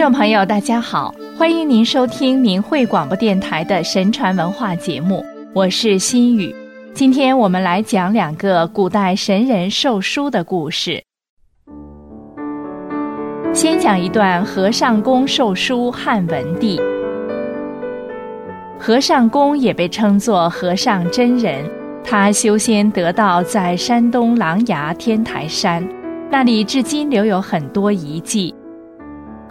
众朋友，大家好，欢迎您收听明慧广播电台的神传文化节目，我是心雨。今天我们来讲两个古代神人授书的故事。先讲一段和尚公授书汉文帝。和尚公也被称作和尚真人，他修仙得道在山东琅琊天台山，那里至今留有很多遗迹。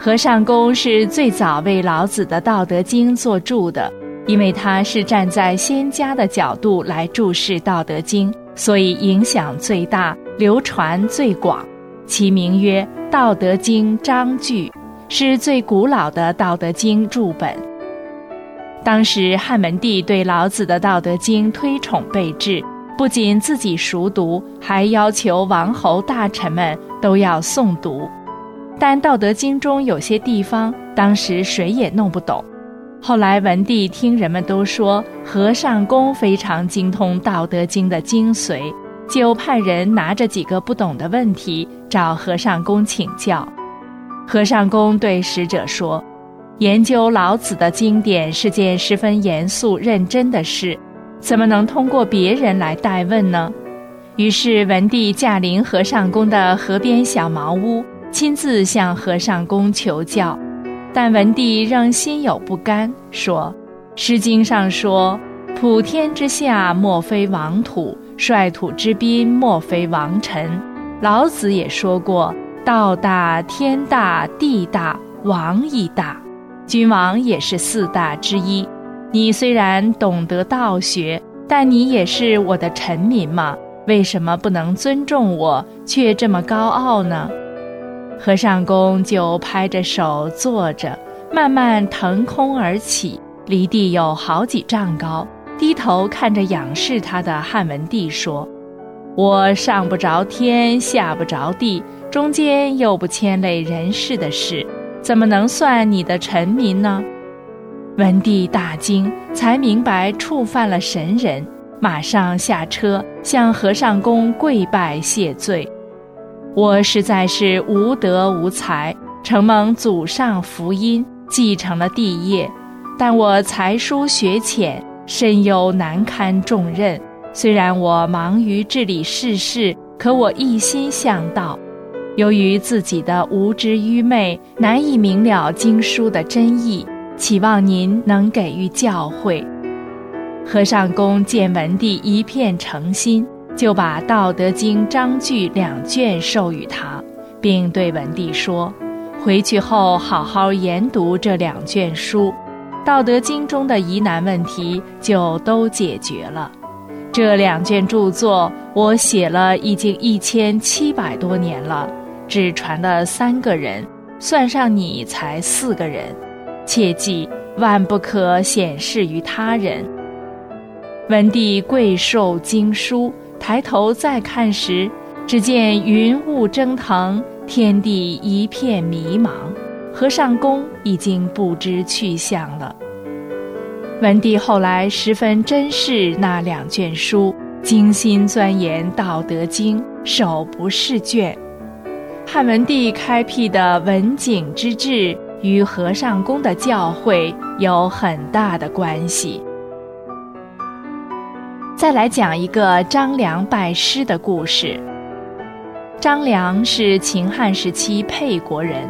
和尚公是最早为老子的《道德经》作注的，因为他是站在仙家的角度来注释《道德经》，所以影响最大，流传最广。其名曰《道德经》章句，是最古老的《道德经》注本。当时汉文帝对老子的《道德经》推崇备至，不仅自己熟读，还要求王侯大臣们都要诵读。但《道德经》中有些地方，当时谁也弄不懂。后来文帝听人们都说和尚公非常精通《道德经》的精髓，就派人拿着几个不懂的问题找和尚公请教。和尚公对使者说：“研究老子的经典是件十分严肃认真的事，怎么能通过别人来代问呢？”于是文帝驾临和尚公的河边小茅屋。亲自向和尚公求教，但文帝仍心有不甘，说：“《诗经》上说，普天之下莫非王土，率土之滨莫非王臣。老子也说过，道大天大地大王亦大，君王也是四大之一。你虽然懂得道学，但你也是我的臣民嘛，为什么不能尊重我，却这么高傲呢？”和尚公就拍着手坐着，慢慢腾空而起，离地有好几丈高，低头看着仰视他的汉文帝说：“我上不着天，下不着地，中间又不牵累人事的事，怎么能算你的臣民呢？”文帝大惊，才明白触犯了神人，马上下车向和尚公跪拜谢罪。我实在是无德无才，承蒙祖上福荫，继承了帝业，但我才疏学浅，深忧难堪重任。虽然我忙于治理世事，可我一心向道。由于自己的无知愚昧，难以明了经书的真意，期望您能给予教诲。和尚公见文帝一片诚心。就把《道德经》章句两卷授予他，并对文帝说：“回去后好好研读这两卷书，《道德经》中的疑难问题就都解决了。这两卷著作我写了已经一千七百多年了，只传了三个人，算上你才四个人。切记万不可显示于他人。”文帝贵受经书。抬头再看时，只见云雾蒸腾，天地一片迷茫，和尚公已经不知去向了。文帝后来十分珍视那两卷书，精心钻研《道德经》，手不释卷。汉文帝开辟的文景之治，与和尚公的教诲有很大的关系。再来讲一个张良拜师的故事。张良是秦汉时期沛国人，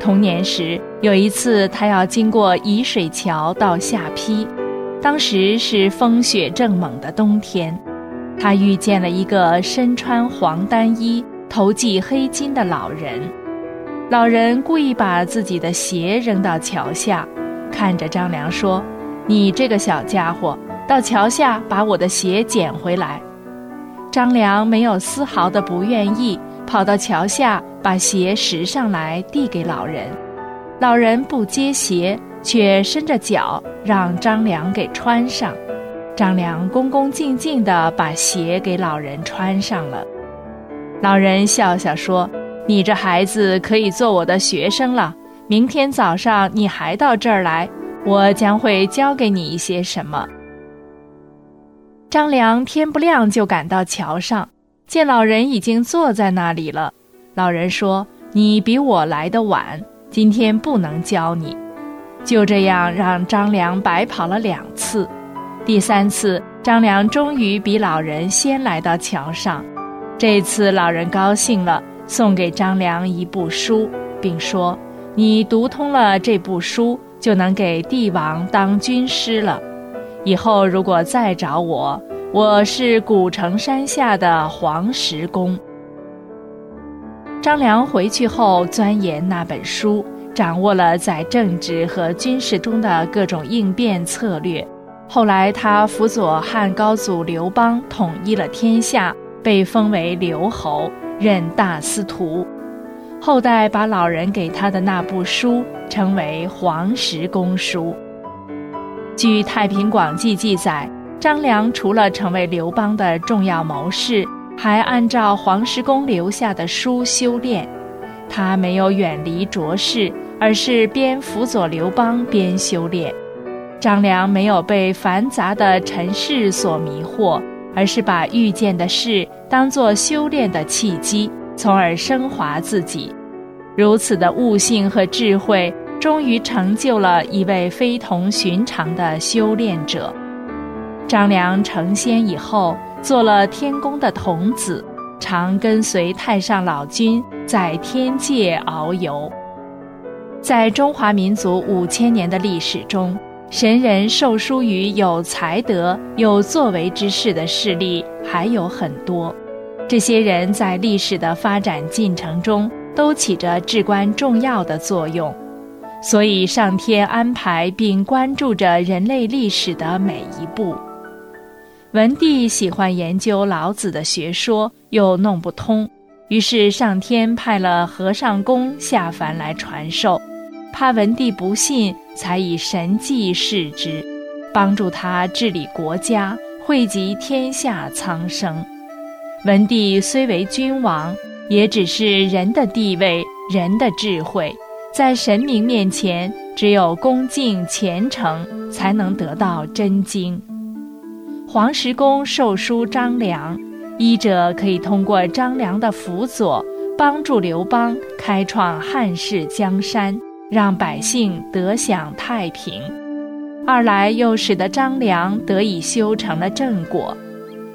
童年时有一次，他要经过沂水桥到下邳，当时是风雪正猛的冬天，他遇见了一个身穿黄单衣、头系黑巾的老人。老人故意把自己的鞋扔到桥下，看着张良说：“你这个小家伙。”到桥下把我的鞋捡回来。张良没有丝毫的不愿意，跑到桥下把鞋拾上来递给老人。老人不接鞋，却伸着脚让张良给穿上。张良恭恭敬敬地把鞋给老人穿上了。老人笑笑说：“你这孩子可以做我的学生了。明天早上你还到这儿来，我将会教给你一些什么。”张良天不亮就赶到桥上，见老人已经坐在那里了。老人说：“你比我来的晚，今天不能教你。就这样让张良白跑了两次，第三次张良终于比老人先来到桥上。这次老人高兴了，送给张良一部书，并说：“你读通了这部书，就能给帝王当军师了。以后如果再找我，我是古城山下的黄石公。”张良回去后钻研那本书。掌握了在政治和军事中的各种应变策略。后来，他辅佐汉高祖刘邦统一了天下，被封为刘侯，任大司徒。后代把老人给他的那部书称为《黄石公书》。据《太平广记》记载，张良除了成为刘邦的重要谋士，还按照黄石公留下的书修炼。他没有远离浊世，而是边辅佐刘邦边修炼。张良没有被繁杂的尘世所迷惑，而是把遇见的事当作修炼的契机，从而升华自己。如此的悟性和智慧，终于成就了一位非同寻常的修炼者。张良成仙以后，做了天宫的童子。常跟随太上老君在天界遨游。在中华民族五千年的历史中，神人授书于有才德、有作为之士的势力还有很多。这些人在历史的发展进程中都起着至关重要的作用，所以上天安排并关注着人类历史的每一步。文帝喜欢研究老子的学说，又弄不通，于是上天派了和尚公下凡来传授，怕文帝不信，才以神迹示之，帮助他治理国家，惠及天下苍生。文帝虽为君王，也只是人的地位，人的智慧，在神明面前，只有恭敬虔诚，才能得到真经。黄石公授书张良，一者可以通过张良的辅佐，帮助刘邦开创汉室江山，让百姓得享太平；二来又使得张良得以修成了正果。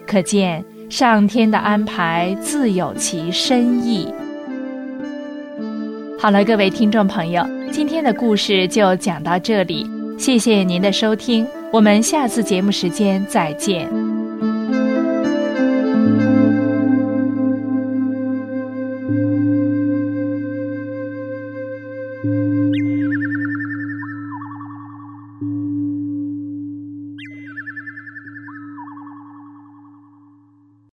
可见上天的安排自有其深意。好了，各位听众朋友，今天的故事就讲到这里，谢谢您的收听。我们下次节目时间再见。